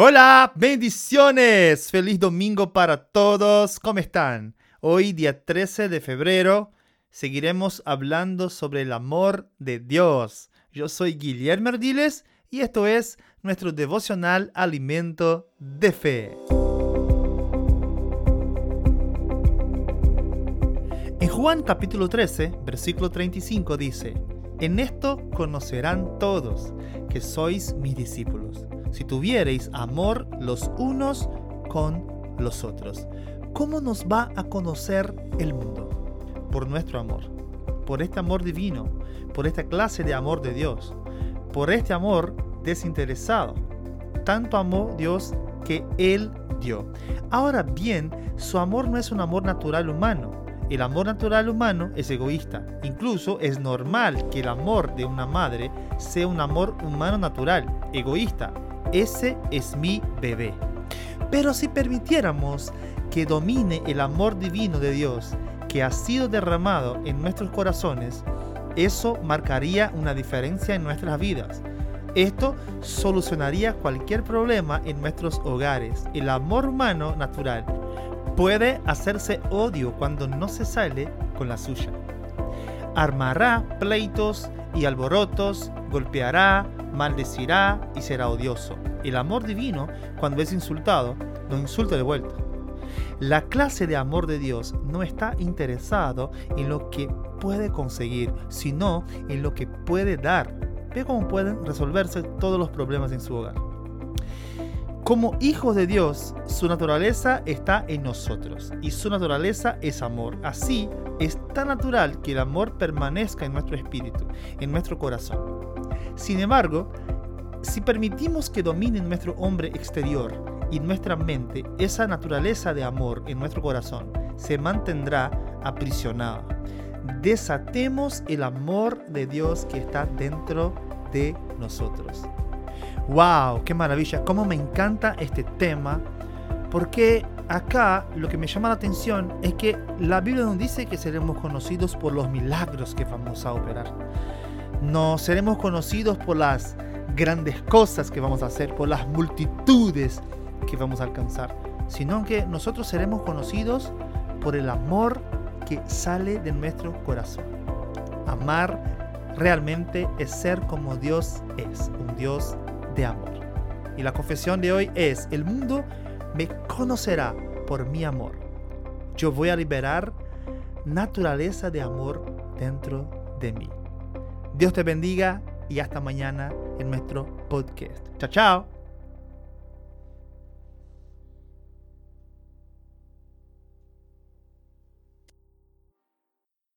Hola, bendiciones. Feliz domingo para todos. ¿Cómo están? Hoy, día 13 de febrero, seguiremos hablando sobre el amor de Dios. Yo soy Guillermo Ardiles y esto es nuestro devocional Alimento de Fe. En Juan capítulo 13, versículo 35 dice, En esto conocerán todos que sois mis discípulos si tuviereis amor los unos con los otros. ¿Cómo nos va a conocer el mundo? Por nuestro amor, por este amor divino, por esta clase de amor de Dios, por este amor desinteresado. Tanto amó Dios que Él dio. Ahora bien, su amor no es un amor natural humano. El amor natural humano es egoísta. Incluso es normal que el amor de una madre sea un amor humano natural, egoísta, ese es mi bebé. Pero si permitiéramos que domine el amor divino de Dios que ha sido derramado en nuestros corazones, eso marcaría una diferencia en nuestras vidas. Esto solucionaría cualquier problema en nuestros hogares. El amor humano natural puede hacerse odio cuando no se sale con la suya. Armará pleitos y alborotos, golpeará, maldecirá y será odioso. El amor divino, cuando es insultado, no insulta de vuelta. La clase de amor de Dios no está interesado en lo que puede conseguir, sino en lo que puede dar. Ve cómo pueden resolverse todos los problemas en su hogar. Como hijos de Dios, su naturaleza está en nosotros y su naturaleza es amor. Así, es tan natural que el amor permanezca en nuestro espíritu, en nuestro corazón. Sin embargo, si permitimos que domine nuestro hombre exterior y nuestra mente, esa naturaleza de amor en nuestro corazón se mantendrá aprisionada. Desatemos el amor de Dios que está dentro de nosotros. ¡Wow! ¡Qué maravilla! ¡Cómo me encanta este tema! Porque acá lo que me llama la atención es que la Biblia nos dice que seremos conocidos por los milagros que vamos a operar. No seremos conocidos por las grandes cosas que vamos a hacer, por las multitudes que vamos a alcanzar, sino que nosotros seremos conocidos por el amor que sale de nuestro corazón. Amar realmente es ser como Dios es, un Dios amor. Y la confesión de hoy es, el mundo me conocerá por mi amor. Yo voy a liberar naturaleza de amor dentro de mí. Dios te bendiga y hasta mañana en nuestro podcast. Chao, chao.